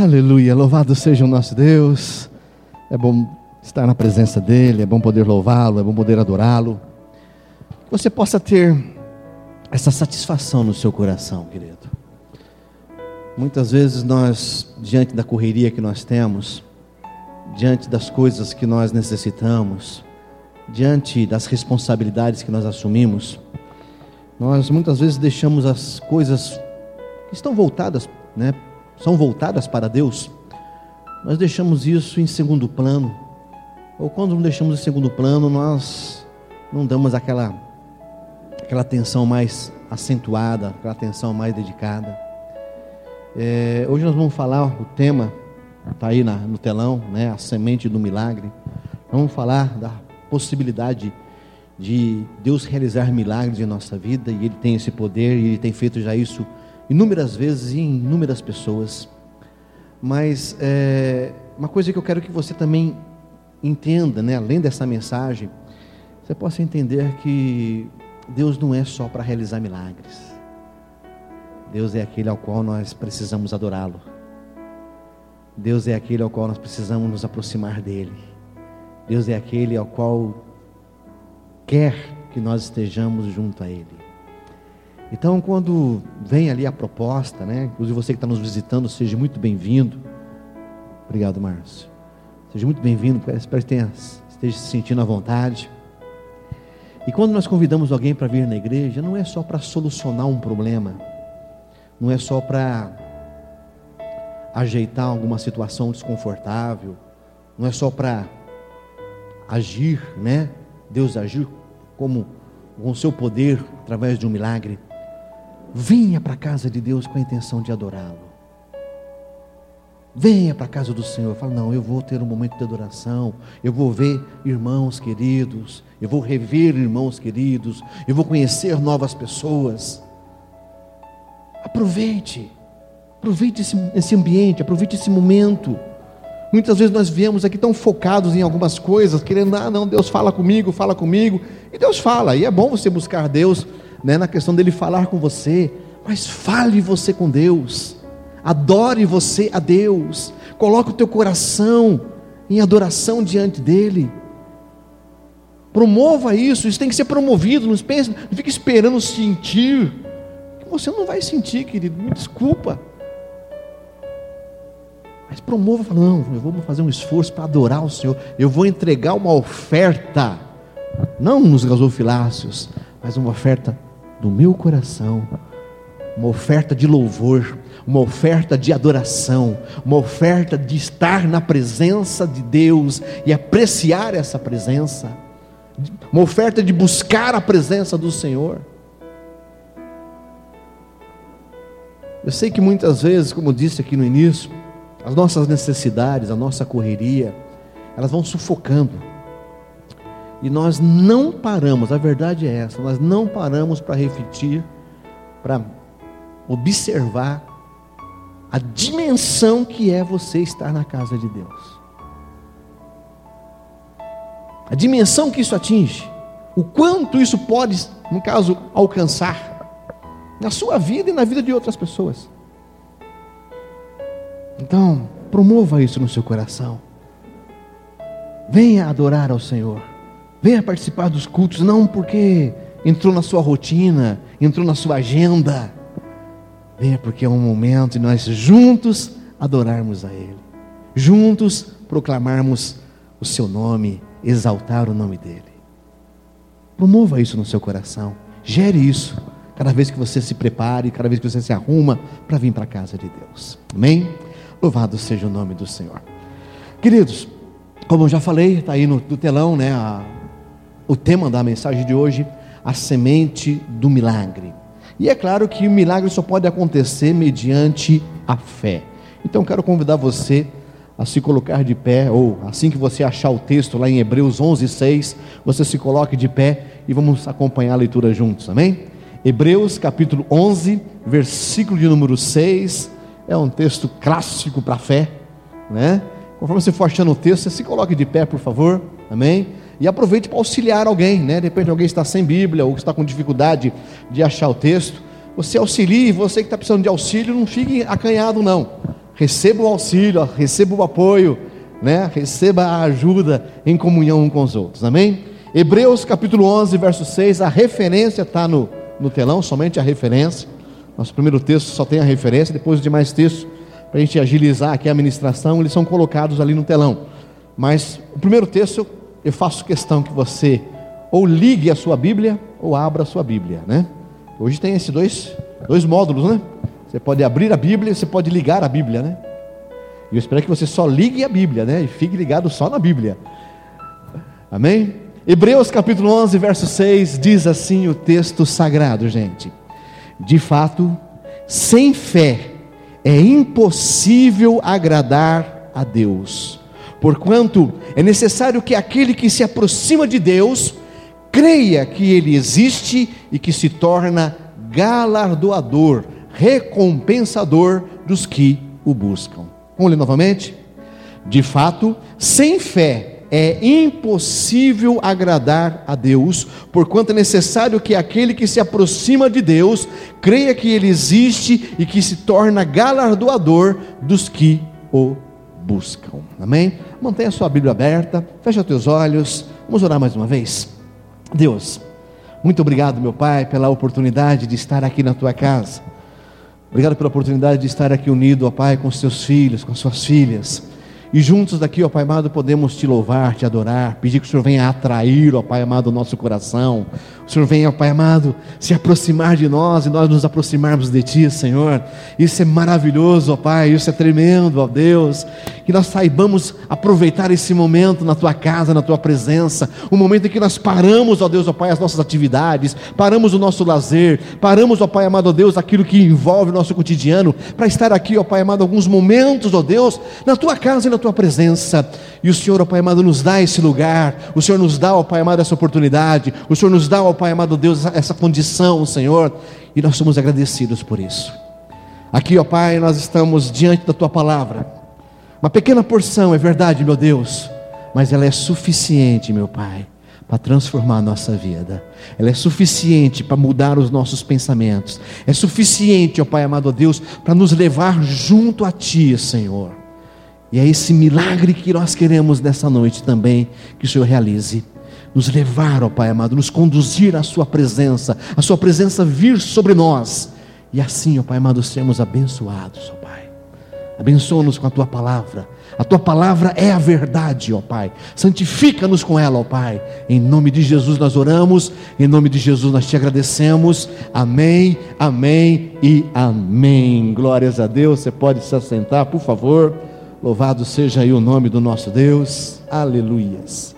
Aleluia, louvado seja o nosso Deus. É bom estar na presença dEle, é bom poder louvá-lo, é bom poder adorá-lo. Que você possa ter essa satisfação no seu coração, querido. Muitas vezes nós, diante da correria que nós temos, diante das coisas que nós necessitamos, diante das responsabilidades que nós assumimos, nós muitas vezes deixamos as coisas que estão voltadas, né, são voltadas para Deus, nós deixamos isso em segundo plano. Ou quando não deixamos em segundo plano, nós não damos aquela aquela atenção mais acentuada, aquela atenção mais dedicada. É, hoje nós vamos falar o tema está aí na, no telão, né, a semente do milagre. Vamos falar da possibilidade de Deus realizar milagres em nossa vida e Ele tem esse poder e Ele tem feito já isso inúmeras vezes e em inúmeras pessoas. Mas é, uma coisa que eu quero que você também entenda, né, além dessa mensagem, você possa entender que Deus não é só para realizar milagres. Deus é aquele ao qual nós precisamos adorá-lo. Deus é aquele ao qual nós precisamos nos aproximar dele. Deus é aquele ao qual quer que nós estejamos junto a ele. Então, quando vem ali a proposta, né? Inclusive você que está nos visitando, seja muito bem-vindo. Obrigado, Márcio. Seja muito bem-vindo. Espero que tenha, esteja se sentindo à vontade. E quando nós convidamos alguém para vir na igreja, não é só para solucionar um problema, não é só para ajeitar alguma situação desconfortável, não é só para agir, né? Deus agir como com o seu poder através de um milagre. Venha para a casa de Deus com a intenção de adorá-lo. Venha para a casa do Senhor. Fala, não, eu vou ter um momento de adoração. Eu vou ver irmãos queridos. Eu vou rever irmãos queridos. Eu vou conhecer novas pessoas. Aproveite. Aproveite esse, esse ambiente, aproveite esse momento. Muitas vezes nós viemos aqui tão focados em algumas coisas, querendo, ah, não, Deus fala comigo, fala comigo. E Deus fala, e é bom você buscar Deus né, na questão dele falar com você, mas fale você com Deus, adore você a Deus, coloque o teu coração em adoração diante dEle. Promova isso, isso tem que ser promovido, não, pense, não fique esperando sentir, você não vai sentir, querido, me desculpa. Mas promova, não, eu vou fazer um esforço para adorar o Senhor. Eu vou entregar uma oferta, não nos gasofiláceos, mas uma oferta do meu coração, uma oferta de louvor, uma oferta de adoração, uma oferta de estar na presença de Deus e apreciar essa presença, uma oferta de buscar a presença do Senhor. Eu sei que muitas vezes, como disse aqui no início, as nossas necessidades, a nossa correria, elas vão sufocando. E nós não paramos, a verdade é essa, nós não paramos para refletir, para observar a dimensão que é você estar na casa de Deus. A dimensão que isso atinge, o quanto isso pode, no caso, alcançar na sua vida e na vida de outras pessoas. Então, promova isso no seu coração. Venha adorar ao Senhor. Venha participar dos cultos, não porque entrou na sua rotina, entrou na sua agenda. Venha porque é um momento de nós juntos adorarmos a Ele. Juntos proclamarmos o seu nome, exaltar o nome dEle. Promova isso no seu coração. Gere isso cada vez que você se prepare, cada vez que você se arruma para vir para a casa de Deus. Amém? Louvado seja o nome do Senhor. Queridos, como eu já falei, está aí no, no telão, né? A, o tema da mensagem de hoje, a semente do milagre. E é claro que o milagre só pode acontecer mediante a fé. Então quero convidar você a se colocar de pé, ou assim que você achar o texto lá em Hebreus 11, 6, você se coloque de pé e vamos acompanhar a leitura juntos, amém? Hebreus capítulo 11, versículo de número 6 é um texto clássico para a fé, né? Conforme você for achando o texto, você se coloque de pé, por favor, amém? E aproveite para auxiliar alguém, né? De repente alguém está sem Bíblia ou está com dificuldade de achar o texto. Você auxilie, você que está precisando de auxílio, não fique acanhado, não. receba o auxílio, receba o apoio, né? receba a ajuda em comunhão uns com os outros, amém? Hebreus capítulo 11, verso 6, a referência está no, no telão, somente a referência. Nosso primeiro texto só tem a referência, depois os demais textos, para a gente agilizar aqui a administração, eles são colocados ali no telão. Mas o primeiro texto, eu faço questão que você ou ligue a sua Bíblia ou abra a sua Bíblia, né? Hoje tem esses dois, dois módulos, né? Você pode abrir a Bíblia, você pode ligar a Bíblia, né? E eu espero que você só ligue a Bíblia, né? E fique ligado só na Bíblia. Amém? Hebreus capítulo 11, verso 6 diz assim o texto sagrado, gente. De fato, sem fé é impossível agradar a Deus. Porquanto é necessário que aquele que se aproxima de Deus creia que ele existe e que se torna galardoador, recompensador dos que o buscam. Vamos ler novamente? De fato, sem fé é impossível agradar a Deus, porquanto é necessário que aquele que se aproxima de Deus creia que Ele existe e que se torna galardoador dos que o buscam. Amém? Mantenha sua Bíblia aberta, feche os teus olhos, vamos orar mais uma vez. Deus, muito obrigado, meu Pai, pela oportunidade de estar aqui na tua casa. Obrigado pela oportunidade de estar aqui unido, ó Pai, com os teus filhos, com as suas filhas. E juntos daqui, ó Pai amado, podemos te louvar, te adorar, pedir que o Senhor venha atrair, ó Pai amado, o nosso coração. O Senhor venha, ó Pai amado, se aproximar de nós e nós nos aproximarmos de Ti, Senhor. Isso é maravilhoso, ó Pai, isso é tremendo, ó Deus. Que nós saibamos aproveitar esse momento na Tua casa, na Tua presença. O momento em que nós paramos, ó Deus, ó Pai, as nossas atividades, paramos o nosso lazer, paramos, ó Pai amado, ó Deus, aquilo que envolve o nosso cotidiano, para estar aqui, ó Pai amado, alguns momentos, ó Deus, na Tua casa e na tua presença. E o Senhor, ó Pai amado, nos dá esse lugar. O Senhor nos dá, ó Pai amado, essa oportunidade. O Senhor nos dá, ó Pai amado Deus, essa condição, Senhor. E nós somos agradecidos por isso. Aqui, ó Pai, nós estamos diante da tua palavra. Uma pequena porção, é verdade, meu Deus, mas ela é suficiente, meu Pai, para transformar a nossa vida. Ela é suficiente para mudar os nossos pensamentos. É suficiente, ó Pai amado Deus, para nos levar junto a Ti, Senhor. E é esse milagre que nós queremos nessa noite também que o Senhor realize. Nos levar, ó Pai amado, nos conduzir à Sua presença, a Sua presença vir sobre nós. E assim, ó Pai amado, sermos abençoados, ó Pai. Abençoa-nos com a Tua palavra. A Tua palavra é a verdade, ó Pai. Santifica-nos com ela, ó Pai. Em nome de Jesus nós oramos, em nome de Jesus nós te agradecemos. Amém, amém e amém. Glórias a Deus. Você pode se assentar, por favor. Louvado seja aí o nome do nosso Deus. Aleluias.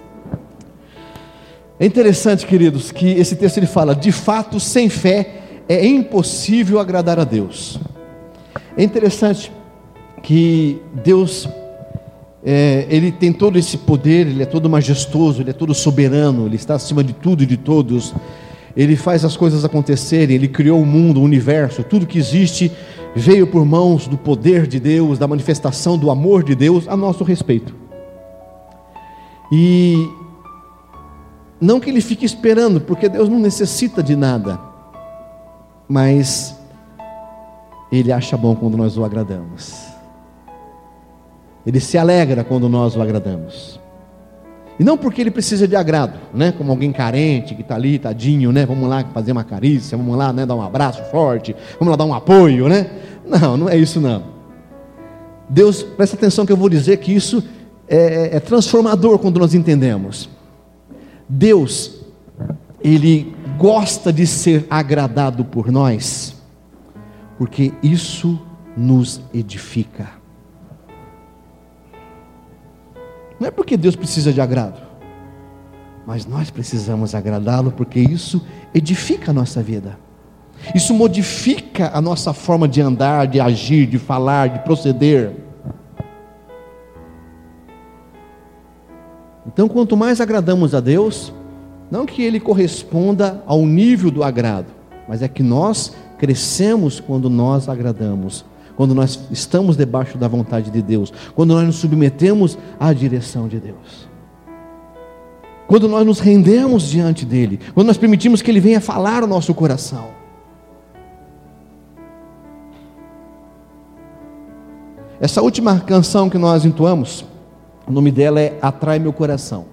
É interessante, queridos, que esse texto ele fala: de fato, sem fé é impossível agradar a Deus. É interessante que Deus é, ele tem todo esse poder, ele é todo majestoso, ele é todo soberano, ele está acima de tudo e de todos. Ele faz as coisas acontecerem, ele criou o mundo, o universo, tudo que existe veio por mãos do poder de Deus, da manifestação do amor de Deus a nosso respeito. E não que ele fique esperando, porque Deus não necessita de nada, mas ele acha bom quando nós o agradamos. Ele se alegra quando nós o agradamos. E não porque ele precisa de agrado, né? Como alguém carente que está ali, tadinho, né? Vamos lá fazer uma carícia, vamos lá, né? Dar um abraço forte, vamos lá dar um apoio, né? Não, não é isso não. Deus, presta atenção que eu vou dizer que isso é, é transformador quando nós entendemos. Deus, Ele gosta de ser agradado por nós, porque isso nos edifica. Não é porque Deus precisa de agrado, mas nós precisamos agradá-lo porque isso edifica a nossa vida. Isso modifica a nossa forma de andar, de agir, de falar, de proceder. Então, quanto mais agradamos a Deus, não que Ele corresponda ao nível do agrado, mas é que nós crescemos quando nós agradamos quando nós estamos debaixo da vontade de Deus, quando nós nos submetemos à direção de Deus. Quando nós nos rendemos diante dele, quando nós permitimos que ele venha falar o nosso coração. Essa última canção que nós entoamos, o nome dela é Atrai Meu Coração.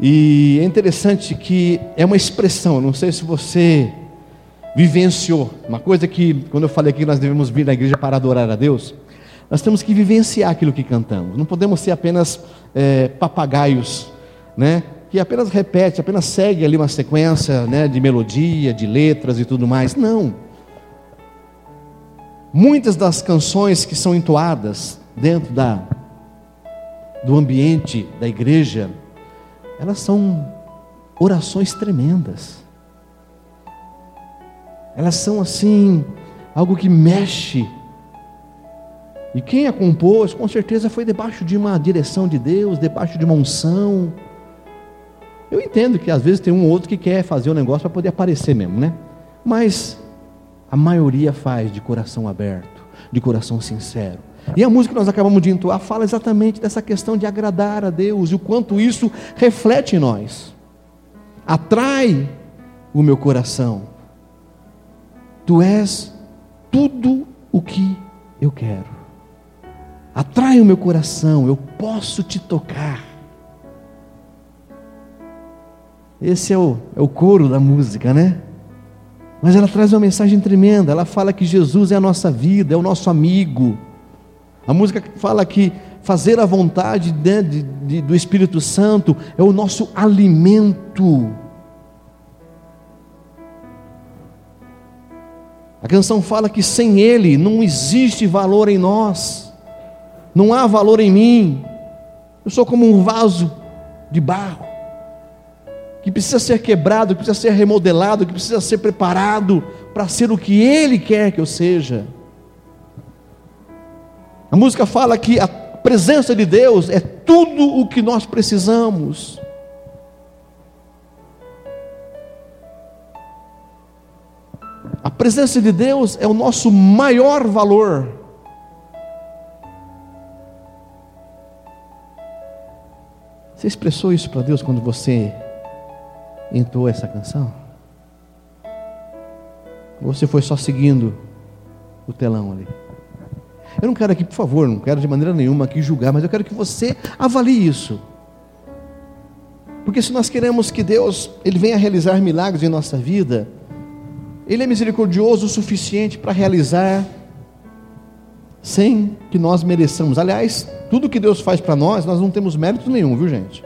E é interessante que é uma expressão, não sei se você vivenciou, uma coisa que, quando eu falei aqui que nós devemos vir na igreja para adorar a Deus, nós temos que vivenciar aquilo que cantamos, não podemos ser apenas é, papagaios, né? que apenas repete, apenas segue ali uma sequência né, de melodia, de letras e tudo mais. Não. Muitas das canções que são entoadas dentro da, do ambiente da igreja, elas são orações tremendas. Elas são assim, algo que mexe. E quem a compôs, com certeza foi debaixo de uma direção de Deus, debaixo de uma unção. Eu entendo que às vezes tem um ou outro que quer fazer o um negócio para poder aparecer mesmo, né? Mas a maioria faz de coração aberto, de coração sincero. E a música que nós acabamos de entoar fala exatamente dessa questão de agradar a Deus e o quanto isso reflete em nós. Atrai o meu coração. Tu és tudo o que eu quero. Atrai o meu coração, eu posso te tocar. Esse é o, é o coro da música, né? Mas ela traz uma mensagem tremenda. Ela fala que Jesus é a nossa vida, é o nosso amigo. A música fala que fazer a vontade né, de, de, do Espírito Santo é o nosso alimento. A canção fala que sem Ele não existe valor em nós, não há valor em mim. Eu sou como um vaso de barro que precisa ser quebrado, que precisa ser remodelado, que precisa ser preparado para ser o que Ele quer que eu seja. A música fala que a presença de Deus é tudo o que nós precisamos. Presença de Deus é o nosso maior valor. Você expressou isso para Deus quando você entrou essa canção? Ou você foi só seguindo o telão ali? Eu não quero aqui, por favor, não quero de maneira nenhuma aqui julgar, mas eu quero que você avalie isso. Porque se nós queremos que Deus ele venha realizar milagres em nossa vida, Ele é misericordioso o suficiente para realizar sem que nós mereçamos. Aliás, tudo que Deus faz para nós, nós não temos mérito nenhum, viu gente?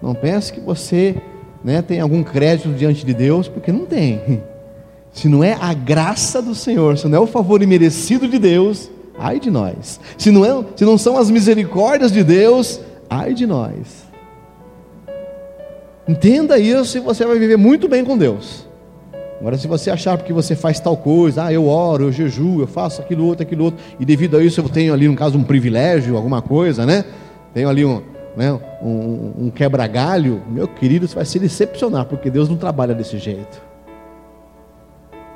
Não pense que você né, tem algum crédito diante de Deus, porque não tem. Se não é a graça do Senhor, se não é o favor imerecido de Deus, ai de nós. Se não, é, se não são as misericórdias de Deus, ai de nós. Entenda isso e você vai viver muito bem com Deus. Agora, se você achar porque você faz tal coisa, ah, eu oro, eu jejuo, eu faço aquilo outro, aquilo outro, e devido a isso eu tenho ali, no caso, um privilégio, alguma coisa, né? Tenho ali um, né, um, um quebra-galho, meu querido, você vai se decepcionar, porque Deus não trabalha desse jeito.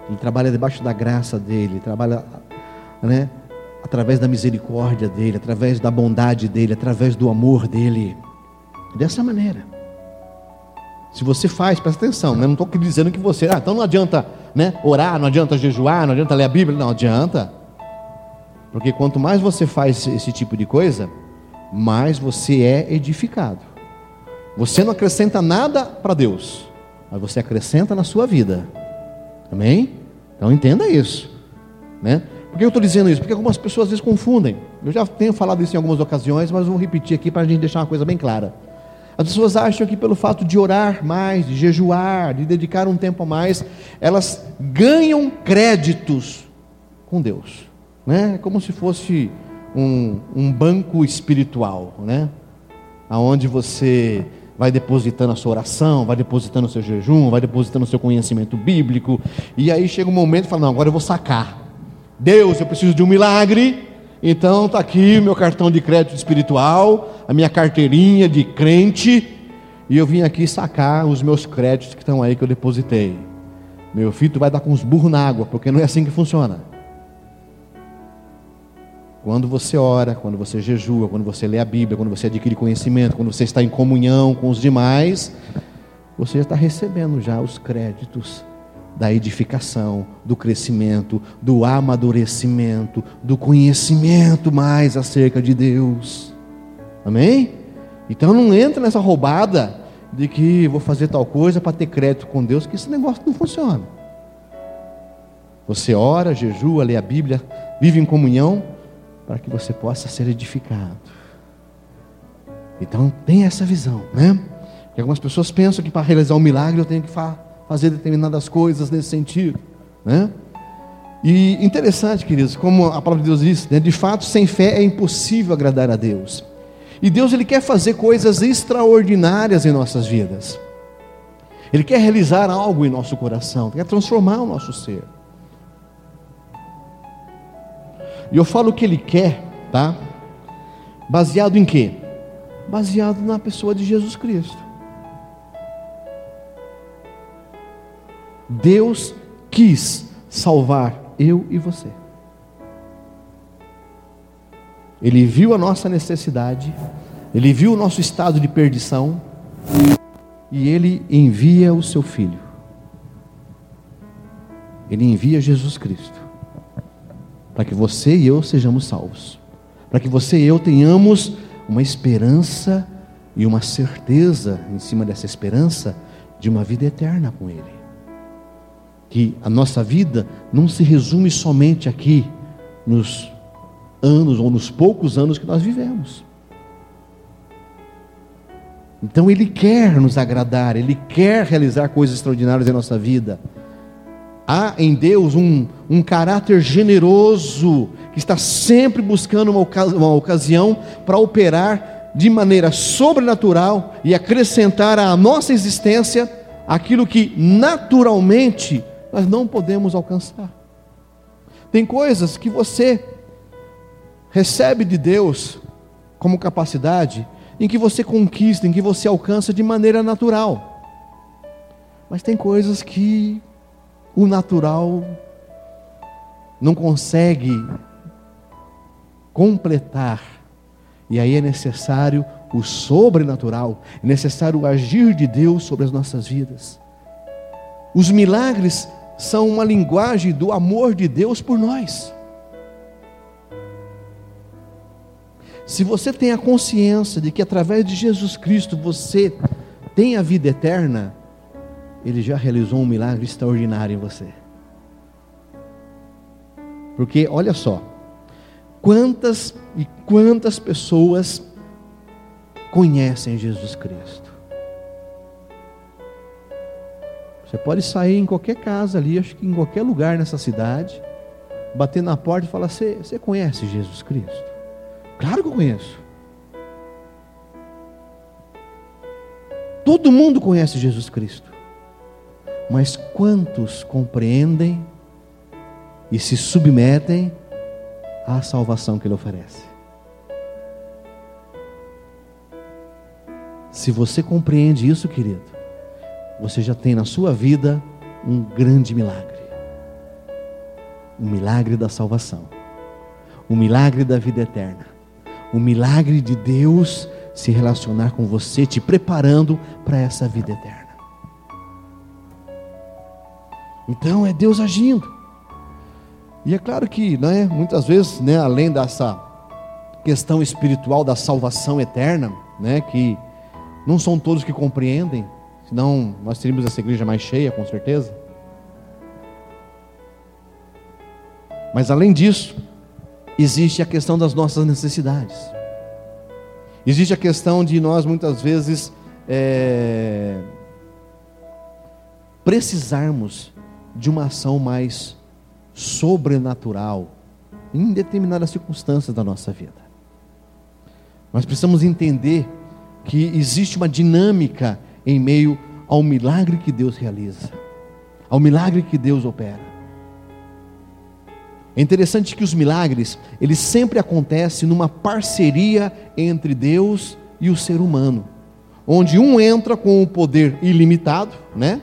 Ele trabalha debaixo da graça dele, ele trabalha né, através da misericórdia dele, através da bondade dele, através do amor dele. Dessa maneira. Se você faz, presta atenção, né? não estou dizendo que você, ah, então não adianta né, orar, não adianta jejuar, não adianta ler a Bíblia, não adianta. Porque quanto mais você faz esse tipo de coisa, mais você é edificado. Você não acrescenta nada para Deus, mas você acrescenta na sua vida. Amém? Então entenda isso. Né? Por que eu estou dizendo isso? Porque algumas pessoas às vezes confundem. Eu já tenho falado isso em algumas ocasiões, mas vou repetir aqui para a gente deixar uma coisa bem clara. As pessoas acham que pelo fato de orar mais, de jejuar, de dedicar um tempo a mais, elas ganham créditos com Deus. Né? É como se fosse um, um banco espiritual, né? Aonde você vai depositando a sua oração, vai depositando o seu jejum, vai depositando o seu conhecimento bíblico, e aí chega um momento e fala: Não, agora eu vou sacar. Deus, eu preciso de um milagre, então está aqui o meu cartão de crédito espiritual, a minha carteirinha de crente, e eu vim aqui sacar os meus créditos que estão aí que eu depositei. Meu filho, tu vai dar com os burros na água, porque não é assim que funciona. Quando você ora, quando você jejua, quando você lê a Bíblia, quando você adquire conhecimento, quando você está em comunhão com os demais, você já está recebendo já os créditos da edificação, do crescimento, do amadurecimento, do conhecimento mais acerca de Deus. Amém? Então não entra nessa roubada de que vou fazer tal coisa para ter crédito com Deus, que esse negócio não funciona. Você ora, jejua, lê a Bíblia, vive em comunhão, para que você possa ser edificado. Então tem essa visão, né? Que algumas pessoas pensam que para realizar um milagre eu tenho que fazer determinadas coisas nesse sentido, né? E interessante, queridos, como a palavra de Deus diz, né? de fato, sem fé é impossível agradar a Deus. E Deus ele quer fazer coisas extraordinárias em nossas vidas. Ele quer realizar algo em nosso coração, quer transformar o nosso ser. E eu falo o que ele quer, tá? Baseado em quê? Baseado na pessoa de Jesus Cristo. Deus quis salvar eu e você. Ele viu a nossa necessidade, ele viu o nosso estado de perdição e ele envia o seu filho. Ele envia Jesus Cristo para que você e eu sejamos salvos, para que você e eu tenhamos uma esperança e uma certeza em cima dessa esperança de uma vida eterna com Ele. Que a nossa vida não se resume somente aqui nos anos ou nos poucos anos que nós vivemos. Então Ele quer nos agradar, Ele quer realizar coisas extraordinárias em nossa vida. Há em Deus um, um caráter generoso, que está sempre buscando uma, uma ocasião para operar de maneira sobrenatural e acrescentar à nossa existência aquilo que naturalmente nós não podemos alcançar. Tem coisas que você recebe de Deus como capacidade em que você conquista, em que você alcança de maneira natural. Mas tem coisas que o natural não consegue completar. E aí é necessário o sobrenatural, é necessário o agir de Deus sobre as nossas vidas. Os milagres são uma linguagem do amor de Deus por nós. Se você tem a consciência de que através de Jesus Cristo você tem a vida eterna, Ele já realizou um milagre extraordinário em você. Porque olha só, quantas e quantas pessoas conhecem Jesus Cristo? Você pode sair em qualquer casa ali, acho que em qualquer lugar nessa cidade, bater na porta e falar: Você, conhece Jesus Cristo? Claro que eu conheço. Todo mundo conhece Jesus Cristo. Mas quantos compreendem e se submetem à salvação que Ele oferece? Se você compreende isso, querido, você já tem na sua vida um grande milagre o milagre da salvação, o milagre da vida eterna o milagre de Deus se relacionar com você, te preparando para essa vida eterna. Então é Deus agindo. E é claro que, né, muitas vezes, né, além dessa questão espiritual da salvação eterna, né, que não são todos que compreendem, senão nós teríamos essa igreja mais cheia, com certeza. Mas além disso, existe a questão das nossas necessidades. Existe a questão de nós muitas vezes é, precisarmos de uma ação mais sobrenatural em determinadas circunstâncias da nossa vida. Nós precisamos entender que existe uma dinâmica em meio ao milagre que Deus realiza, ao milagre que Deus opera. É interessante que os milagres, eles sempre acontecem numa parceria entre Deus e o ser humano, onde um entra com o poder ilimitado, né?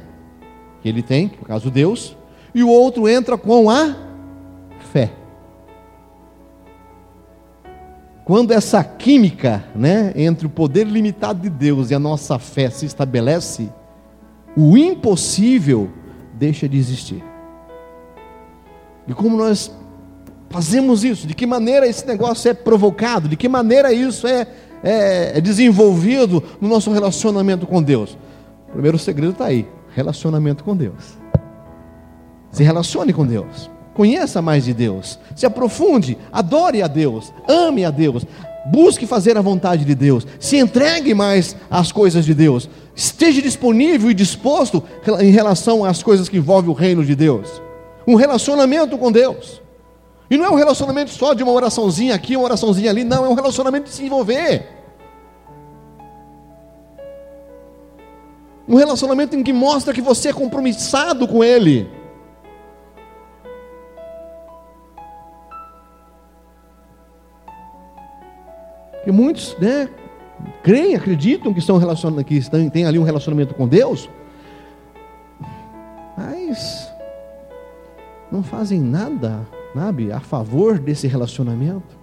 Que ele tem, no caso Deus, e o outro entra com a fé. Quando essa química, né, entre o poder limitado de Deus e a nossa fé se estabelece, o impossível deixa de existir. E como nós fazemos isso? De que maneira esse negócio é provocado? De que maneira isso é, é, é desenvolvido no nosso relacionamento com Deus? O primeiro segredo está aí: relacionamento com Deus. Se relacione com Deus. Conheça mais de Deus. Se aprofunde, adore a Deus, ame a Deus, busque fazer a vontade de Deus, se entregue mais às coisas de Deus, esteja disponível e disposto em relação às coisas que envolvem o reino de Deus. Um relacionamento com Deus. E não é um relacionamento só de uma oraçãozinha aqui, uma oraçãozinha ali, não, é um relacionamento de se envolver. Um relacionamento em que mostra que você é compromissado com Ele. Que muitos, né, creem, acreditam que estão relacionados, que estão, têm ali um relacionamento com Deus, mas não fazem nada, sabe, a favor desse relacionamento.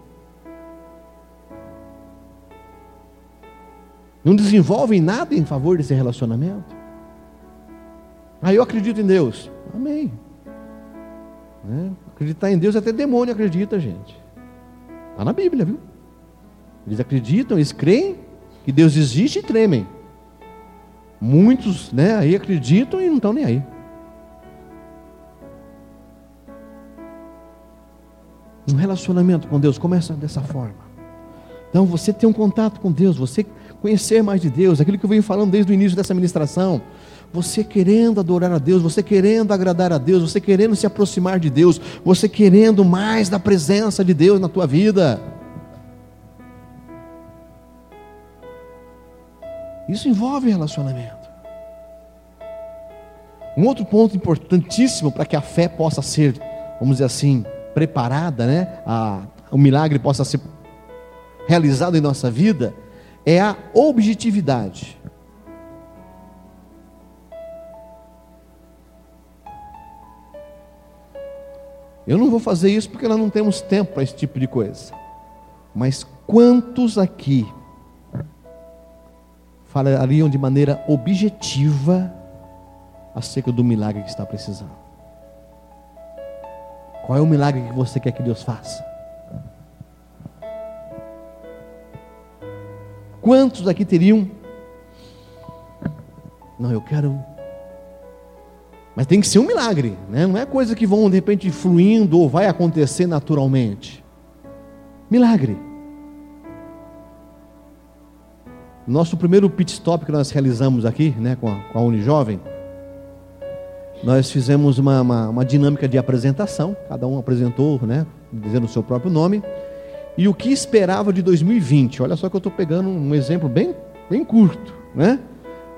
Não desenvolvem nada em favor desse relacionamento. Ah, eu acredito em Deus. Amém. Né? Acreditar em Deus até demônio acredita, gente. Está na Bíblia, viu? Eles acreditam, eles creem que Deus existe e tremem. Muitos, né, aí acreditam e não estão nem aí. Um relacionamento com Deus começa dessa forma. Então, você ter um contato com Deus, você conhecer mais de Deus, aquilo que eu venho falando desde o início dessa ministração. Você querendo adorar a Deus, você querendo agradar a Deus, você querendo se aproximar de Deus, você querendo mais da presença de Deus na tua vida. Isso envolve relacionamento. Um outro ponto importantíssimo para que a fé possa ser, vamos dizer assim, preparada, né? A, o milagre possa ser realizado em nossa vida, é a objetividade. Eu não vou fazer isso porque nós não temos tempo para esse tipo de coisa. Mas quantos aqui falariam de maneira objetiva acerca do milagre que está precisando. Qual é o milagre que você quer que Deus faça? Quantos aqui teriam? Não, eu quero. Mas tem que ser um milagre, né? não é coisa que vão de repente fluindo ou vai acontecer naturalmente. Milagre. Nosso primeiro pit stop que nós realizamos aqui, né, com a, com a Unijovem, nós fizemos uma, uma, uma, dinâmica de apresentação, cada um apresentou, né, dizendo o seu próprio nome, e o que esperava de 2020. Olha só que eu estou pegando um exemplo bem, bem curto, né?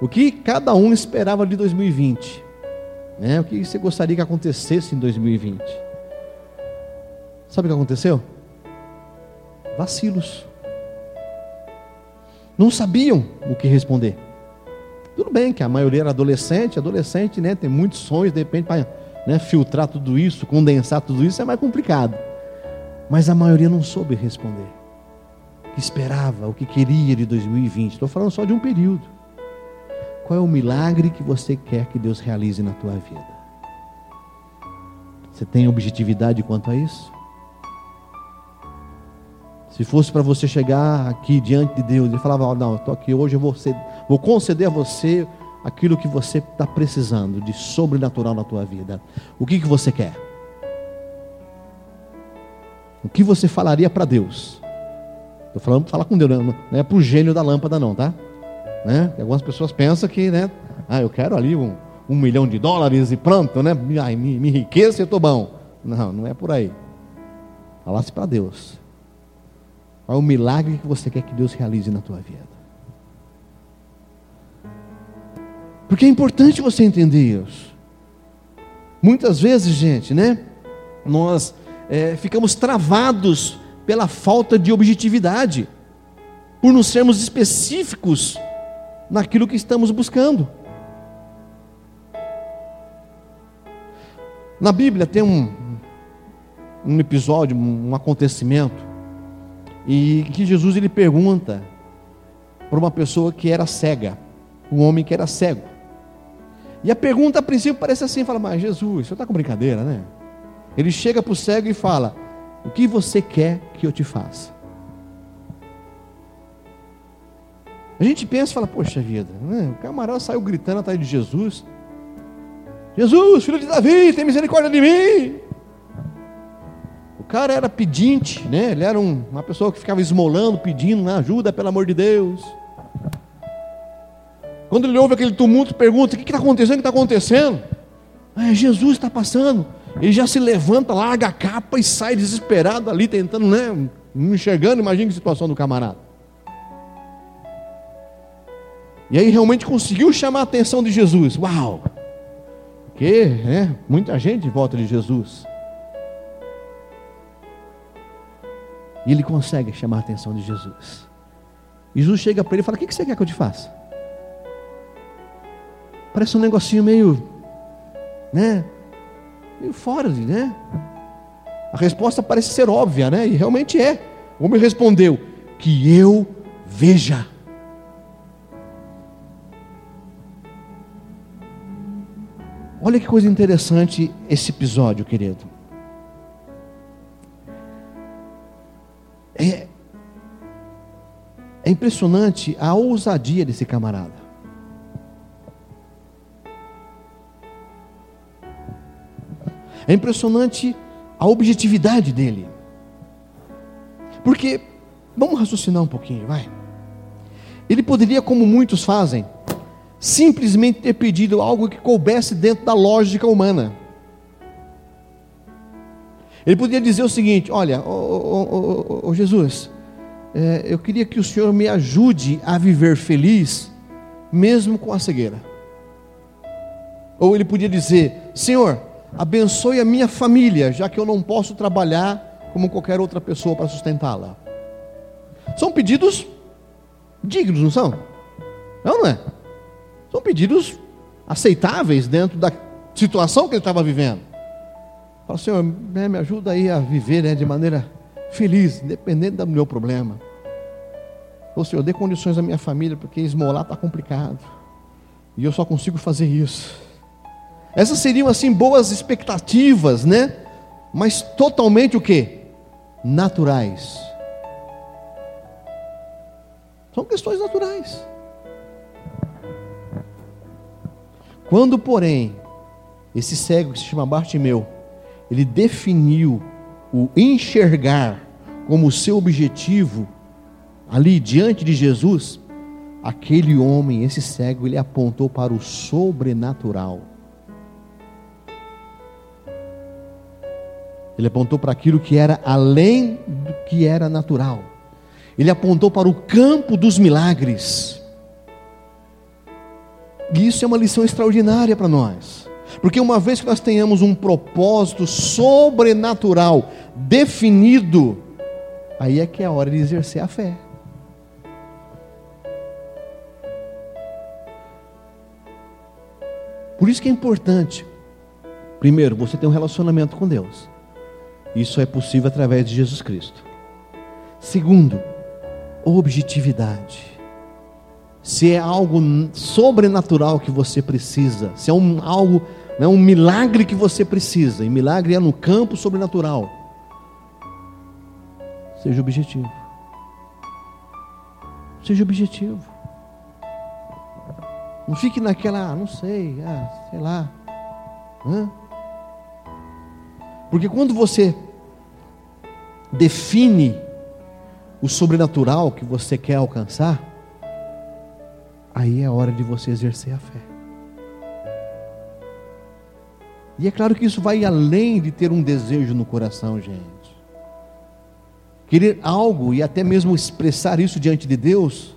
O que cada um esperava de 2020, né? O que você gostaria que acontecesse em 2020? Sabe o que aconteceu? Vacilos não sabiam o que responder. Tudo bem que a maioria era adolescente, adolescente né, tem muitos sonhos, de repente, para né, filtrar tudo isso, condensar tudo isso é mais complicado. Mas a maioria não soube responder. O que esperava, o que queria de 2020. Estou falando só de um período. Qual é o milagre que você quer que Deus realize na tua vida? Você tem objetividade quanto a isso? Se fosse para você chegar aqui diante de Deus e falar, oh, não, estou aqui hoje, eu vou, ser, vou conceder a você aquilo que você está precisando de sobrenatural na tua vida. O que, que você quer? O que você falaria para Deus? Estou falando, falar com Deus, não, não é para o gênio da lâmpada, não, tá? Né? Algumas pessoas pensam que, né? Ah, eu quero ali um, um milhão de dólares e pronto, né? Ai, me, me enriqueça e eu estou bom. Não, não é por aí. Falasse para Deus. Qual é o milagre que você quer que Deus realize na tua vida? Porque é importante você entender isso. Muitas vezes, gente, né? Nós é, ficamos travados pela falta de objetividade, por não sermos específicos naquilo que estamos buscando. Na Bíblia tem um, um episódio, um acontecimento e que Jesus ele pergunta para uma pessoa que era cega, um homem que era cego. E a pergunta a princípio parece assim: fala, mas Jesus, você está com brincadeira, né? Ele chega para o cego e fala: O que você quer que eu te faça? A gente pensa e fala: Poxa vida, né? o camarão saiu gritando atrás de Jesus. Jesus, filho de Davi, tem misericórdia de mim. Cara era pedinte, né? Ele era um, uma pessoa que ficava esmolando, pedindo né? ajuda, pelo amor de Deus. Quando ele ouve aquele tumulto, pergunta: O que está acontecendo? O que está acontecendo? Ah, Jesus está passando. Ele já se levanta, larga a capa e sai desesperado ali, tentando, né? Não enxergando, imagina a situação do camarada. E aí realmente conseguiu chamar a atenção de Jesus. Uau! Porque né, muita gente em volta de Jesus. E ele consegue chamar a atenção de Jesus. Jesus chega para ele e fala: O que você quer que eu te faça? Parece um negocinho meio, né? Meio fora, né? A resposta parece ser óbvia, né? E realmente é. O homem respondeu: Que eu veja. Olha que coisa interessante esse episódio, querido. É, é impressionante a ousadia desse camarada. É impressionante a objetividade dele. Porque, vamos raciocinar um pouquinho, vai. Ele poderia, como muitos fazem, simplesmente ter pedido algo que coubesse dentro da lógica humana. Ele podia dizer o seguinte: Olha, ô, Jesus, é, eu queria que o Senhor me ajude a viver feliz, mesmo com a cegueira. Ou ele podia dizer: Senhor, abençoe a minha família, já que eu não posso trabalhar como qualquer outra pessoa para sustentá-la. São pedidos dignos, não são? Não, não é? São pedidos aceitáveis dentro da situação que ele estava vivendo. Fala, Senhor, né, me ajuda aí a viver né, de maneira feliz, independente do meu problema. Ô Senhor, dê condições à minha família, porque esmolar está complicado. E eu só consigo fazer isso. Essas seriam assim boas expectativas, né? Mas totalmente o que? Naturais. São questões naturais. Quando, porém, esse cego que se chama Bartimeu, ele definiu o enxergar como seu objetivo ali diante de Jesus, aquele homem, esse cego, ele apontou para o sobrenatural. Ele apontou para aquilo que era além do que era natural. Ele apontou para o campo dos milagres. E isso é uma lição extraordinária para nós. Porque uma vez que nós tenhamos um propósito sobrenatural definido, aí é que é a hora de exercer a fé. Por isso que é importante, primeiro, você ter um relacionamento com Deus. Isso é possível através de Jesus Cristo. Segundo, objetividade se é algo sobrenatural que você precisa, se é um, algo, né, um milagre que você precisa, e milagre é no campo sobrenatural, seja objetivo. Seja objetivo. Não fique naquela, ah, não sei, ah, sei lá. Hã? Porque quando você define o sobrenatural que você quer alcançar, aí é hora de você exercer a fé. E é claro que isso vai além de ter um desejo no coração, gente. Querer algo e até mesmo expressar isso diante de Deus,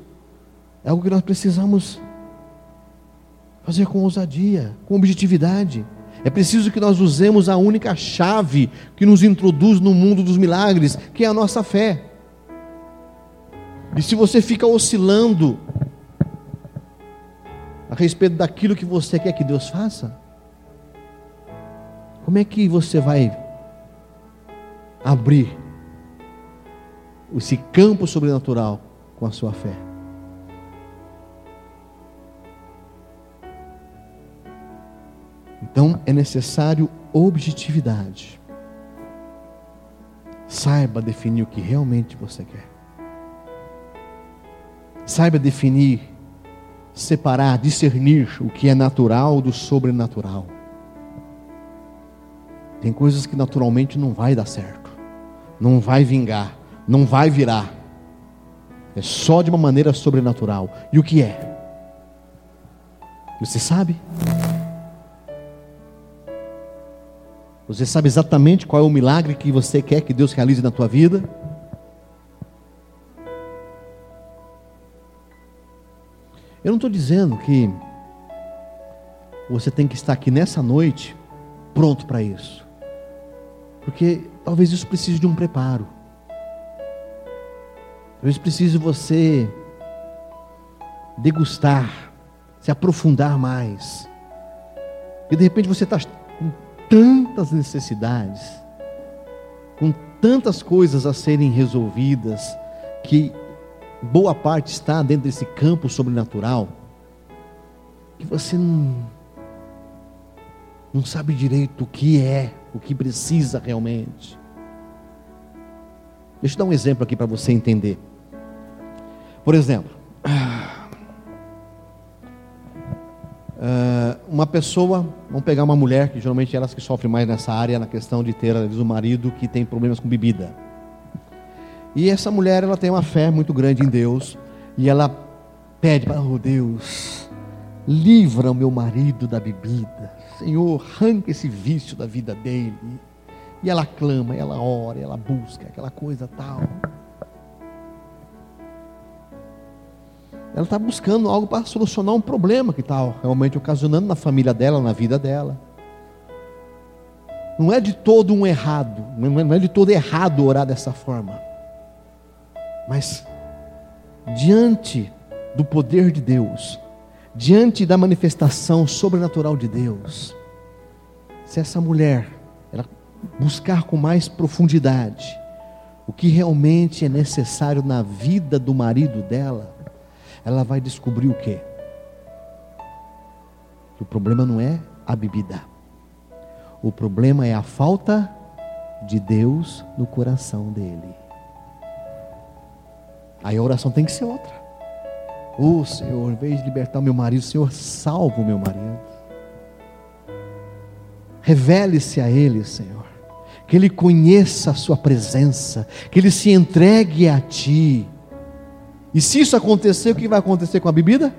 é algo que nós precisamos fazer com ousadia, com objetividade. É preciso que nós usemos a única chave que nos introduz no mundo dos milagres, que é a nossa fé. E se você fica oscilando a respeito daquilo que você quer que Deus faça? Como é que você vai abrir esse campo sobrenatural com a sua fé? Então é necessário objetividade. Saiba definir o que realmente você quer. Saiba definir, separar, discernir o que é natural do sobrenatural. Tem coisas que naturalmente não vai dar certo, não vai vingar, não vai virar. É só de uma maneira sobrenatural. E o que é? Você sabe? Você sabe exatamente qual é o milagre que você quer que Deus realize na tua vida? Eu não estou dizendo que você tem que estar aqui nessa noite pronto para isso. Porque talvez isso precise de um preparo. Talvez precise você degustar, se aprofundar mais. E de repente você está tantas necessidades, com tantas coisas a serem resolvidas, que boa parte está dentro desse campo sobrenatural, que você não, não sabe direito o que é, o que precisa realmente. Deixa eu dar um exemplo aqui para você entender. Por exemplo, Uh, uma pessoa, vamos pegar uma mulher, que geralmente é elas que sofrem mais nessa área, na questão de ter, às vezes, um marido que tem problemas com bebida. E essa mulher, ela tem uma fé muito grande em Deus, e ela pede para, oh Deus, livra o meu marido da bebida, Senhor, arranca esse vício da vida dele. E ela clama, ela ora, ela busca, aquela coisa tal. Ela está buscando algo para solucionar um problema que está realmente ocasionando na família dela, na vida dela. Não é de todo um errado, não é de todo errado orar dessa forma. Mas, diante do poder de Deus, diante da manifestação sobrenatural de Deus, se essa mulher ela buscar com mais profundidade o que realmente é necessário na vida do marido dela, ela vai descobrir o quê? Que o problema não é a bebida. O problema é a falta de Deus no coração dele. Aí a oração tem que ser outra. Oh, Senhor, em vez de libertar meu marido, Senhor, salva o meu marido. Revele-se a ele, Senhor. Que ele conheça a sua presença, que ele se entregue a ti e se isso acontecer, o que vai acontecer com a bebida?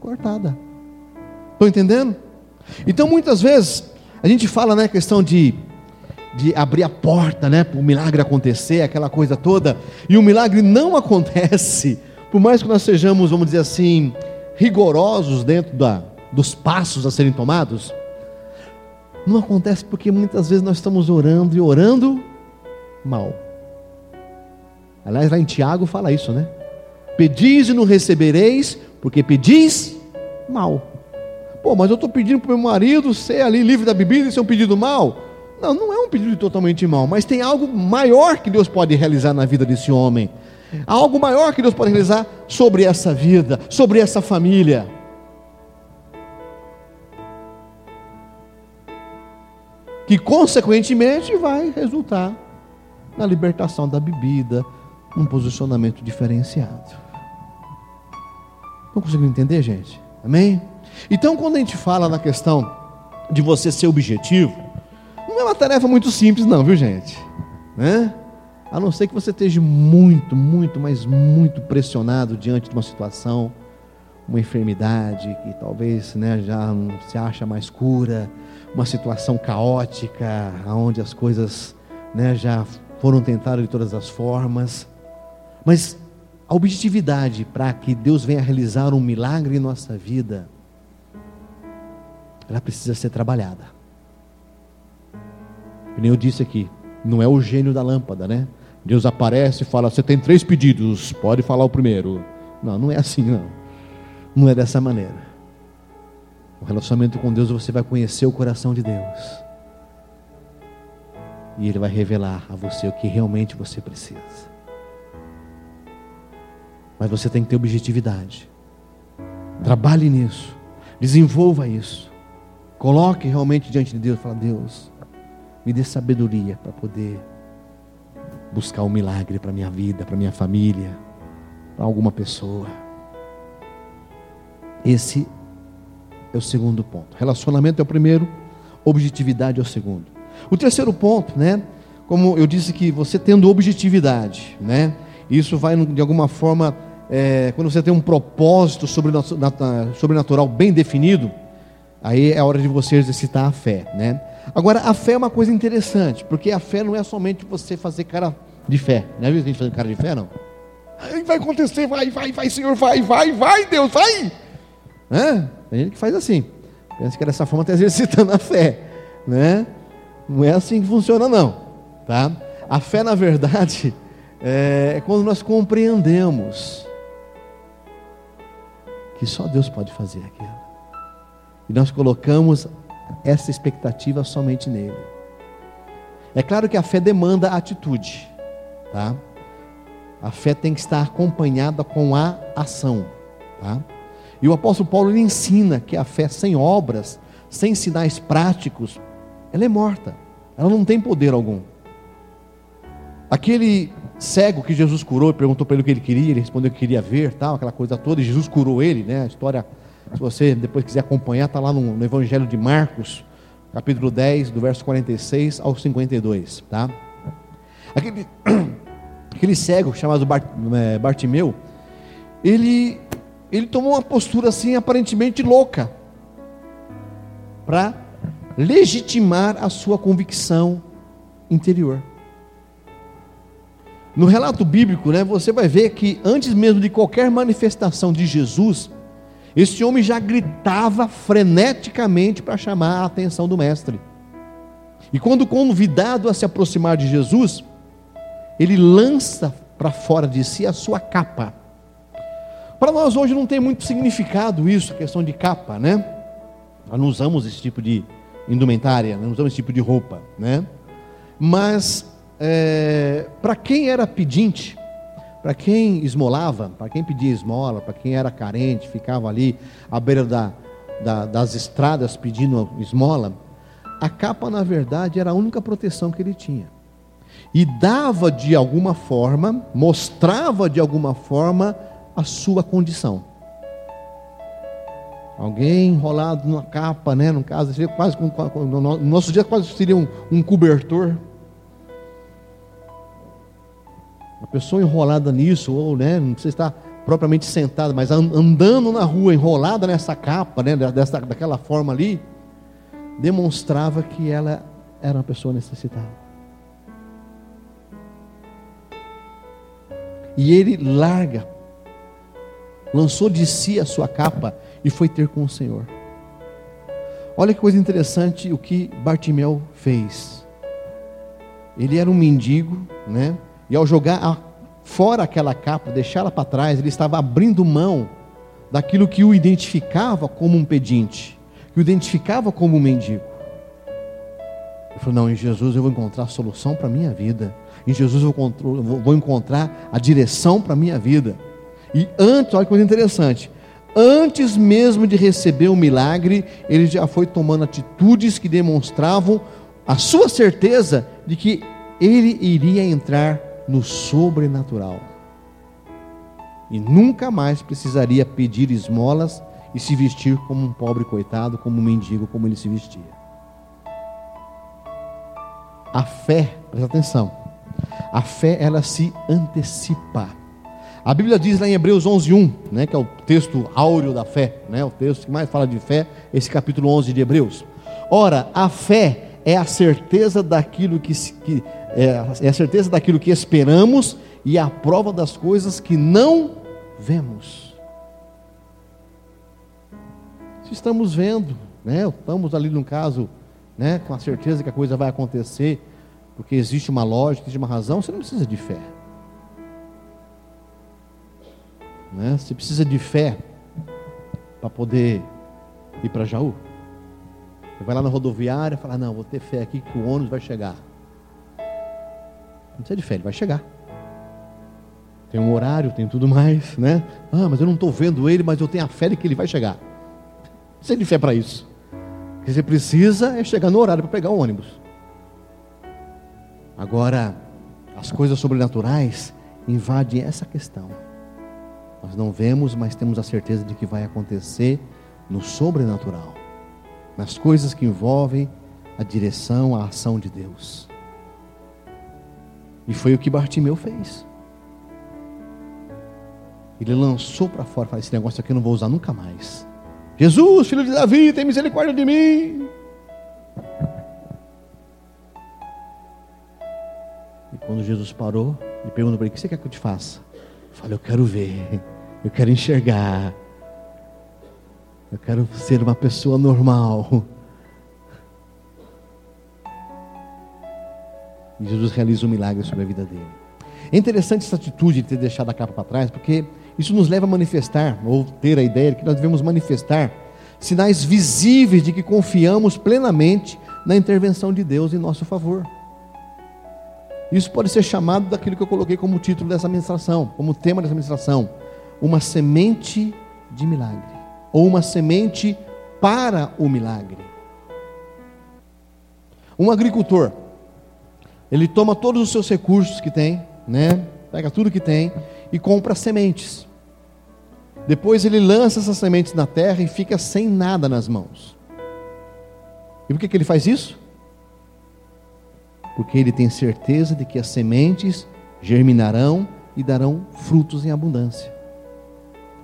Cortada. Estão entendendo? Então muitas vezes a gente fala, né, questão de, de abrir a porta, né, para o milagre acontecer, aquela coisa toda, e o milagre não acontece, por mais que nós sejamos, vamos dizer assim, rigorosos dentro da, dos passos a serem tomados, não acontece porque muitas vezes nós estamos orando e orando mal. Aliás, lá em Tiago fala isso, né? Pedis e não recebereis, porque pedis mal. Pô, mas eu estou pedindo para o meu marido ser ali livre da bebida e ser um pedido mal. Não, não é um pedido totalmente mal, mas tem algo maior que Deus pode realizar na vida desse homem. Há algo maior que Deus pode realizar sobre essa vida, sobre essa família. Que consequentemente vai resultar na libertação da bebida, um posicionamento diferenciado. Não conseguindo entender, gente? Amém? Então, quando a gente fala na questão de você ser objetivo, não é uma tarefa muito simples, não, viu, gente? Né? A não ser que você esteja muito, muito, mas muito pressionado diante de uma situação, uma enfermidade que talvez né, já não se acha mais cura, uma situação caótica, onde as coisas né, já foram tentadas de todas as formas. Mas a objetividade para que Deus venha realizar um milagre em nossa vida, ela precisa ser trabalhada. nem eu disse aqui, não é o gênio da lâmpada, né? Deus aparece e fala: Você tem três pedidos, pode falar o primeiro. Não, não é assim, não. Não é dessa maneira. O relacionamento com Deus você vai conhecer o coração de Deus. E Ele vai revelar a você o que realmente você precisa. Mas você tem que ter objetividade. Trabalhe nisso. Desenvolva isso. Coloque realmente diante de Deus, fala: Deus, me dê sabedoria para poder buscar um milagre para minha vida, para minha família, para alguma pessoa. Esse é o segundo ponto. Relacionamento é o primeiro, objetividade é o segundo. O terceiro ponto, né? Como eu disse que você tendo objetividade, né? Isso vai de alguma forma, é, quando você tem um propósito sobrenatural bem definido, aí é hora de você exercitar a fé, né? Agora, a fé é uma coisa interessante, porque a fé não é somente você fazer cara de fé. Não é visto a gente fazendo cara de fé, não? Vai acontecer, vai, vai, vai, Senhor, vai, vai, vai, Deus, vai. É, tem gente que faz assim. Pensa que dessa forma está exercitando a fé, né? Não é assim que funciona, não, tá? A fé, na verdade, é, é quando nós compreendemos que só Deus pode fazer aquilo. E nós colocamos essa expectativa somente nele. É claro que a fé demanda atitude, tá? A fé tem que estar acompanhada com a ação, tá? E o apóstolo Paulo ele ensina que a fé sem obras, sem sinais práticos, ela é morta. Ela não tem poder algum. Aquele cego que Jesus curou perguntou para ele o que ele queria, ele respondeu que queria ver, tal, aquela coisa toda, e Jesus curou ele, né? A história, se você depois quiser acompanhar, está lá no, no Evangelho de Marcos, capítulo 10, do verso 46 ao 52, tá? Aquele, aquele cego chamado Bart, é, Bartimeu, ele ele tomou uma postura assim aparentemente louca para legitimar a sua convicção interior. No relato bíblico, né, você vai ver que antes mesmo de qualquer manifestação de Jesus, esse homem já gritava freneticamente para chamar a atenção do mestre. E quando convidado a se aproximar de Jesus, ele lança para fora de si a sua capa para nós hoje não tem muito significado isso, questão de capa, né? Nós não usamos esse tipo de indumentária, não usamos esse tipo de roupa, né? Mas é, para quem era pedinte, para quem esmolava, para quem pedia esmola, para quem era carente, ficava ali à beira da, da, das estradas pedindo esmola, a capa na verdade era a única proteção que ele tinha. E dava de alguma forma, mostrava de alguma forma a sua condição. Alguém enrolado numa capa, né? No caso, quase no nosso dia quase seria um, um cobertor. Uma pessoa enrolada nisso, ou né, não precisa estar propriamente sentada, mas andando na rua, enrolada nessa capa, né, dessa, daquela forma ali, demonstrava que ela era uma pessoa necessitada. E ele larga lançou de si a sua capa e foi ter com o Senhor. Olha que coisa interessante o que Bartimeu fez. Ele era um mendigo, né? E ao jogar fora aquela capa, deixá-la para trás, ele estava abrindo mão daquilo que o identificava como um pedinte, que o identificava como um mendigo. Ele falou: Não, em Jesus eu vou encontrar a solução para a minha vida. Em Jesus eu vou encontrar a direção para a minha vida. E antes, olha que coisa interessante, antes mesmo de receber o milagre, ele já foi tomando atitudes que demonstravam a sua certeza de que ele iria entrar no sobrenatural. E nunca mais precisaria pedir esmolas e se vestir como um pobre coitado, como um mendigo, como ele se vestia. A fé, presta atenção, a fé ela se antecipa a Bíblia diz lá em Hebreus 11:1, né, que é o texto áureo da fé, né, o texto que mais fala de fé, esse capítulo 11 de Hebreus. Ora, a fé é a certeza daquilo que, que é, é a certeza daquilo que esperamos e a prova das coisas que não vemos. Se estamos vendo, né, estamos ali no caso, né, com a certeza que a coisa vai acontecer, porque existe uma lógica, existe uma razão, você não precisa de fé. Né? Você precisa de fé para poder ir para Jaú. Você vai lá na rodoviária e fala, não, vou ter fé aqui que o ônibus vai chegar. Não precisa de fé, ele vai chegar. Tem um horário, tem tudo mais, né? Ah, mas eu não estou vendo ele, mas eu tenho a fé de que ele vai chegar. Não precisa de fé para isso. O que você precisa é chegar no horário para pegar o ônibus. Agora, as coisas sobrenaturais invadem essa questão. Nós não vemos, mas temos a certeza de que vai acontecer no sobrenatural, nas coisas que envolvem a direção, a ação de Deus. E foi o que Bartimeu fez. Ele lançou para fora, falou: Esse negócio aqui eu não vou usar nunca mais. Jesus, filho de Davi, tem misericórdia de mim. E quando Jesus parou, ele perguntou para ele: O que você quer que eu te faça? Eu falei: Eu quero ver, eu quero enxergar, eu quero ser uma pessoa normal. E Jesus realiza um milagre sobre a vida dele. É interessante essa atitude de ter deixado a capa para trás, porque isso nos leva a manifestar, ou ter a ideia de que nós devemos manifestar sinais visíveis de que confiamos plenamente na intervenção de Deus em nosso favor. Isso pode ser chamado daquilo que eu coloquei como título dessa ministração, como tema dessa ministração, uma semente de milagre, ou uma semente para o milagre. Um agricultor, ele toma todos os seus recursos que tem, né? Pega tudo que tem e compra sementes. Depois ele lança essas sementes na terra e fica sem nada nas mãos. E por que, que ele faz isso? Porque ele tem certeza de que as sementes germinarão e darão frutos em abundância.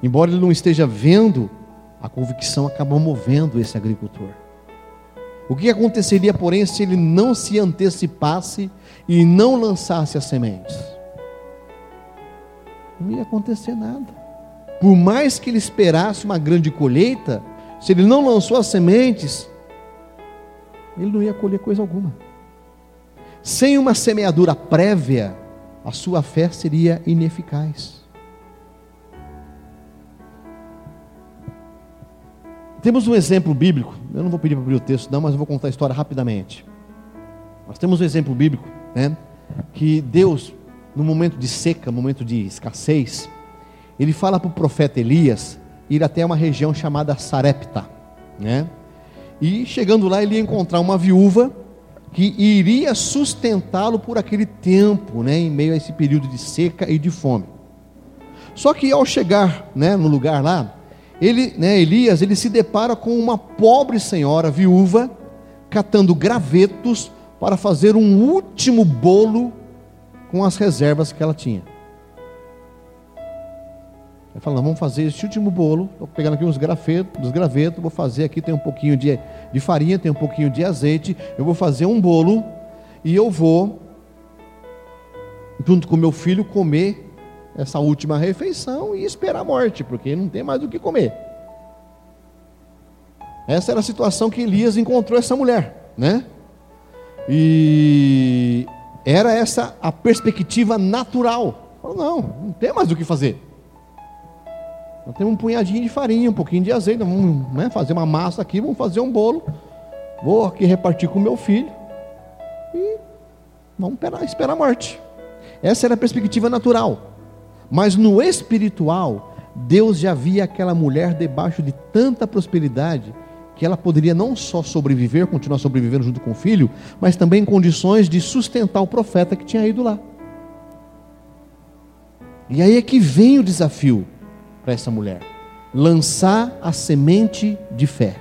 Embora ele não esteja vendo, a convicção acaba movendo esse agricultor. O que aconteceria, porém, se ele não se antecipasse e não lançasse as sementes? não ia acontecer nada. Por mais que ele esperasse uma grande colheita, se ele não lançou as sementes, ele não ia colher coisa alguma. Sem uma semeadura prévia, a sua fé seria ineficaz. Temos um exemplo bíblico, eu não vou pedir para abrir o texto, não, mas eu vou contar a história rapidamente. Nós temos um exemplo bíblico, né, que Deus no momento de seca, momento de escassez, ele fala para o profeta Elias ir até uma região chamada Sarepta, né? E chegando lá, ele ia encontrar uma viúva que iria sustentá-lo por aquele tempo, né, em meio a esse período de seca e de fome. Só que ao chegar, né, no lugar lá, ele, né, Elias, ele se depara com uma pobre senhora viúva catando gravetos para fazer um último bolo com as reservas que ela tinha. Ele falou, vamos fazer esse último bolo. Estou pegando aqui uns gravetos, gravetos, vou fazer aqui, tem um pouquinho de, de farinha, tem um pouquinho de azeite. Eu vou fazer um bolo e eu vou, junto com meu filho, comer essa última refeição e esperar a morte, porque não tem mais o que comer. Essa era a situação que Elias encontrou essa mulher, né? E era essa a perspectiva natural. Falou, não, não tem mais o que fazer. Nós temos um punhadinho de farinha, um pouquinho de azeite, vamos né, fazer uma massa aqui, vamos fazer um bolo. Vou aqui repartir com meu filho. E vamos esperar, esperar a morte. Essa era a perspectiva natural. Mas no espiritual, Deus já via aquela mulher debaixo de tanta prosperidade que ela poderia não só sobreviver, continuar sobrevivendo junto com o filho, mas também em condições de sustentar o profeta que tinha ido lá. E aí é que vem o desafio para essa mulher: lançar a semente de fé.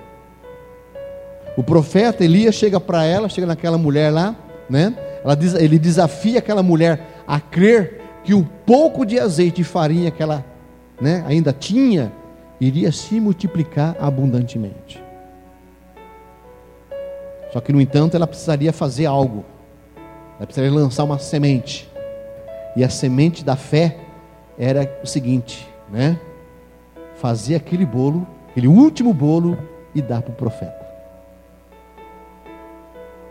O profeta Elias chega para ela, chega naquela mulher lá, né? Diz, ele desafia aquela mulher a crer que o pouco de azeite e farinha que ela né, ainda tinha iria se multiplicar abundantemente. Só que, no entanto, ela precisaria fazer algo. Ela precisaria lançar uma semente. E a semente da fé era o seguinte, né? Fazer aquele bolo, aquele último bolo e dar para o profeta.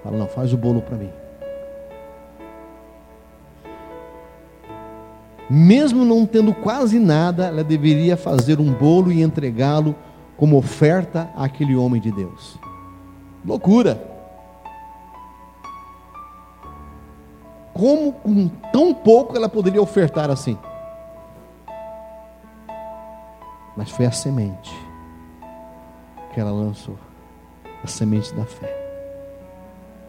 Fala, não, faz o bolo para mim. Mesmo não tendo quase nada, ela deveria fazer um bolo e entregá-lo como oferta àquele homem de Deus. Loucura. Como com tão pouco ela poderia ofertar assim? Mas foi a semente que ela lançou. a semente da fé.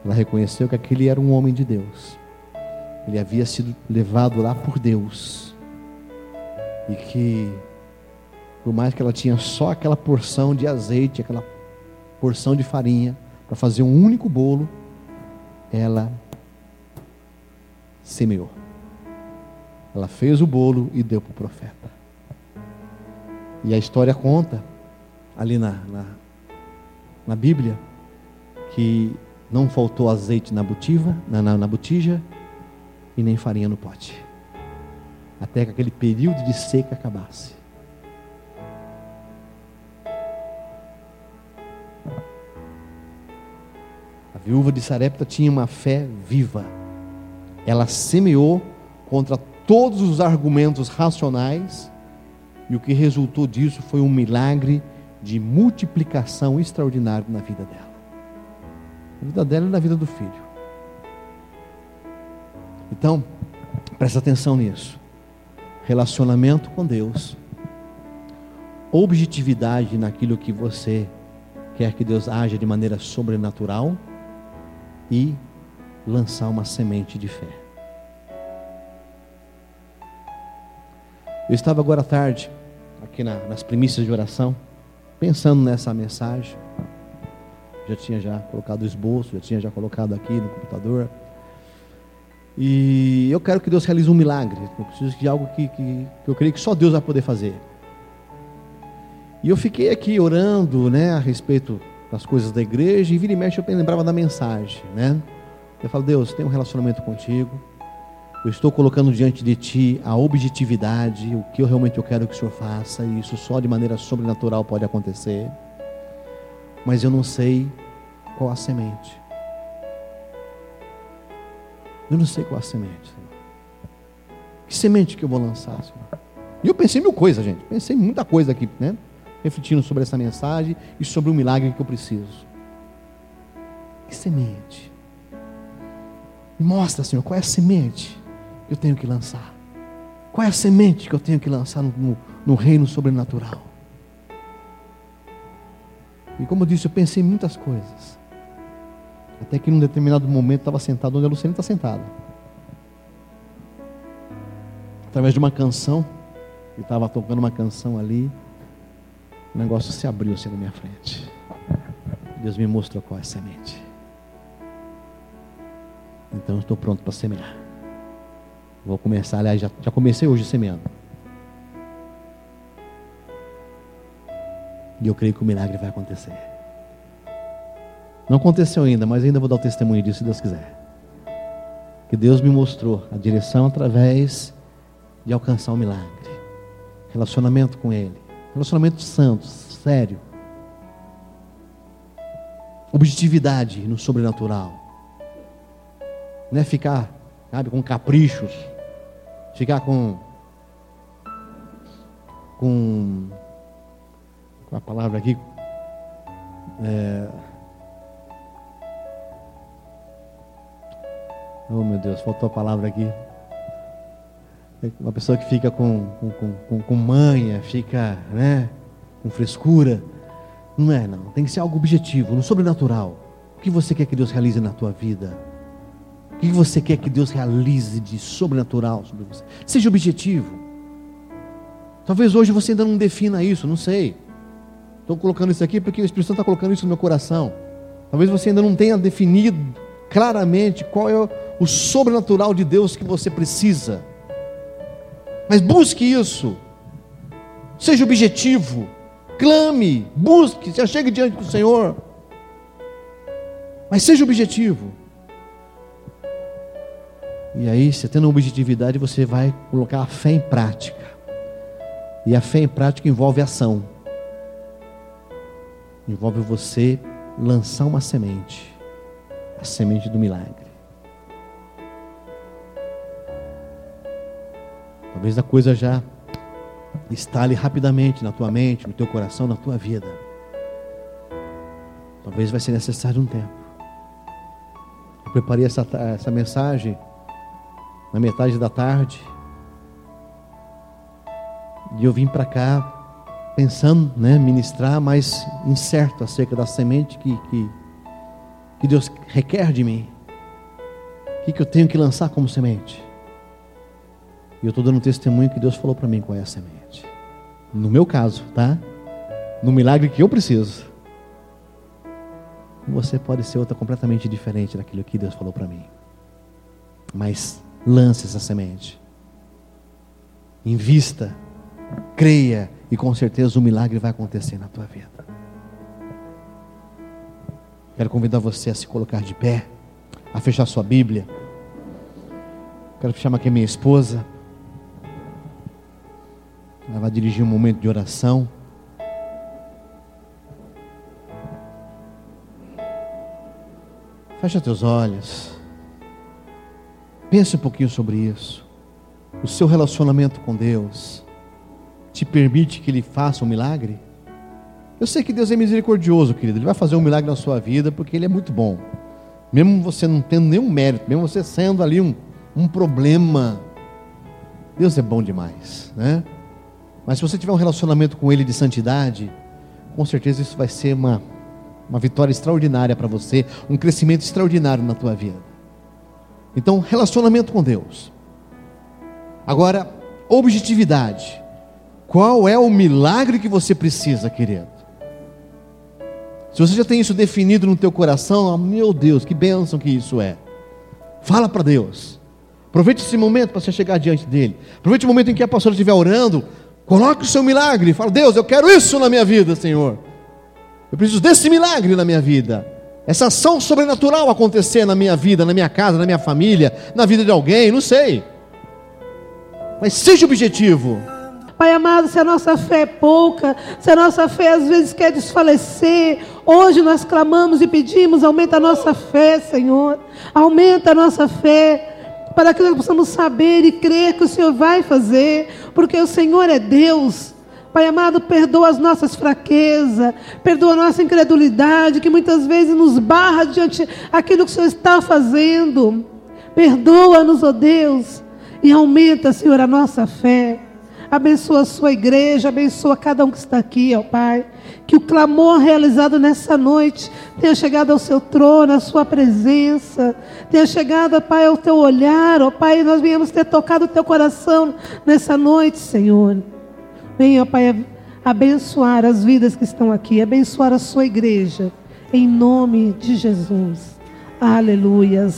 Ela reconheceu que aquele era um homem de Deus. Ele havia sido levado lá por Deus. E que, por mais que ela tinha só aquela porção de azeite, aquela porção de farinha, para fazer um único bolo, ela semeou. Ela fez o bolo e deu para o profeta. E a história conta, ali na, na, na Bíblia, que não faltou azeite na botiva, na, na, na botija e nem farinha no pote. Até que aquele período de seca acabasse. A viúva de Sarepta tinha uma fé viva. Ela semeou contra todos os argumentos racionais, e o que resultou disso foi um milagre de multiplicação extraordinário na vida dela. Na vida dela e na vida do filho. Então, presta atenção nisso. Relacionamento com Deus. Objetividade naquilo que você quer que Deus haja de maneira sobrenatural e lançar uma semente de fé. Eu estava agora à tarde, aqui na, nas primícias de oração, pensando nessa mensagem já tinha já colocado o esboço, já tinha já colocado aqui no computador. E eu quero que Deus realize um milagre. Eu preciso de algo que, que, que eu creio que só Deus vai poder fazer. E eu fiquei aqui orando, né, a respeito das coisas da igreja, e vira e mexe eu lembrava da mensagem, né? Eu falo, Deus, tem um relacionamento contigo. Eu estou colocando diante de ti a objetividade, o que eu realmente eu quero que o Senhor faça, e isso só de maneira sobrenatural pode acontecer mas eu não sei qual a semente. Eu não sei qual a semente, Senhor. Que semente que eu vou lançar, Senhor? E eu pensei mil coisas, gente. Pensei muita coisa aqui, né? Refletindo sobre essa mensagem e sobre o milagre que eu preciso. Que semente? Me mostra, Senhor, qual é a semente que eu tenho que lançar. Qual é a semente que eu tenho que lançar no, no, no reino sobrenatural? E como eu disse, eu pensei em muitas coisas. Até que num determinado momento estava sentado onde a Luciana está sentada. Através de uma canção, ele estava tocando uma canção ali, o negócio se abriu assim na minha frente. Deus me mostrou qual é a semente. Então estou pronto para semear. Vou começar, aliás, já, já comecei hoje semeando. E eu creio que o milagre vai acontecer. Não aconteceu ainda, mas ainda vou dar o testemunho disso se Deus quiser. Que Deus me mostrou a direção através de alcançar o milagre. Relacionamento com Ele. Relacionamento santo, sério. Objetividade no sobrenatural. Não é ficar, sabe, com caprichos. Ficar com. com com a palavra aqui. É... Oh meu Deus, faltou a palavra aqui. Uma pessoa que fica com, com, com, com manha, fica né, com frescura. Não é, não. Tem que ser algo objetivo, no sobrenatural. O que você quer que Deus realize na tua vida? O que você quer que Deus realize de sobrenatural sobre você? Seja objetivo. Talvez hoje você ainda não defina isso, não sei. Estou colocando isso aqui porque o Espírito Santo está colocando isso no meu coração. Talvez você ainda não tenha definido claramente qual é o sobrenatural de Deus que você precisa. Mas busque isso. Seja objetivo. Clame, busque, já chegue diante do Senhor. Mas seja objetivo. E aí, você tendo objetividade, você vai colocar a fé em prática. E a fé em prática envolve ação envolve você lançar uma semente, a semente do milagre. Talvez a coisa já estale rapidamente na tua mente, no teu coração, na tua vida. Talvez vai ser necessário um tempo. Eu preparei essa, essa mensagem na metade da tarde. E eu vim para cá pensando, né, ministrar, mas incerto acerca da semente que, que, que Deus requer de mim. O que, eu tenho que lançar como semente? E eu estou dando um testemunho que Deus falou para mim qual é a semente. No meu caso, tá? No milagre que eu preciso. Você pode ser outra completamente diferente daquilo que Deus falou para mim. Mas lance essa semente. Invista, creia e com certeza o milagre vai acontecer na tua vida. Quero convidar você a se colocar de pé, a fechar sua Bíblia. Quero chamar aqui a minha esposa. Ela vai dirigir um momento de oração. Fecha teus olhos. Pense um pouquinho sobre isso. O seu relacionamento com Deus te permite que Ele faça um milagre? Eu sei que Deus é misericordioso, querido. Ele vai fazer um milagre na sua vida porque Ele é muito bom. Mesmo você não tendo nenhum mérito, mesmo você sendo ali um, um problema, Deus é bom demais, né? Mas se você tiver um relacionamento com Ele de santidade, com certeza isso vai ser uma, uma vitória extraordinária para você, um crescimento extraordinário na tua vida. Então, relacionamento com Deus. Agora, objetividade. Qual é o milagre que você precisa, querido? Se você já tem isso definido no teu coração, oh, meu Deus, que bênção que isso é. Fala para Deus. Aproveite esse momento para você chegar diante dele. Aproveite o momento em que a pastora estiver orando. Coloque o seu milagre. Fala, Deus, eu quero isso na minha vida, Senhor. Eu preciso desse milagre na minha vida. Essa ação sobrenatural acontecer na minha vida, na minha casa, na minha família, na vida de alguém, não sei. Mas seja objetivo. Pai amado, se a nossa fé é pouca, se a nossa fé às vezes quer desfalecer, hoje nós clamamos e pedimos, aumenta a nossa fé, Senhor. Aumenta a nossa fé para que nós possamos saber e crer que o Senhor vai fazer, porque o Senhor é Deus. Pai amado, perdoa as nossas fraquezas, perdoa a nossa incredulidade, que muitas vezes nos barra diante daquilo que o Senhor está fazendo. Perdoa-nos, ó oh Deus, e aumenta, Senhor, a nossa fé. Abençoa a sua igreja, abençoa cada um que está aqui, ó Pai. Que o clamor realizado nessa noite tenha chegado ao seu trono, à sua presença, tenha chegado, ó Pai, ao teu olhar, ó Pai, nós viemos ter tocado o teu coração nessa noite, Senhor. Venha, ó Pai, abençoar as vidas que estão aqui, abençoar a sua igreja, em nome de Jesus. Aleluias.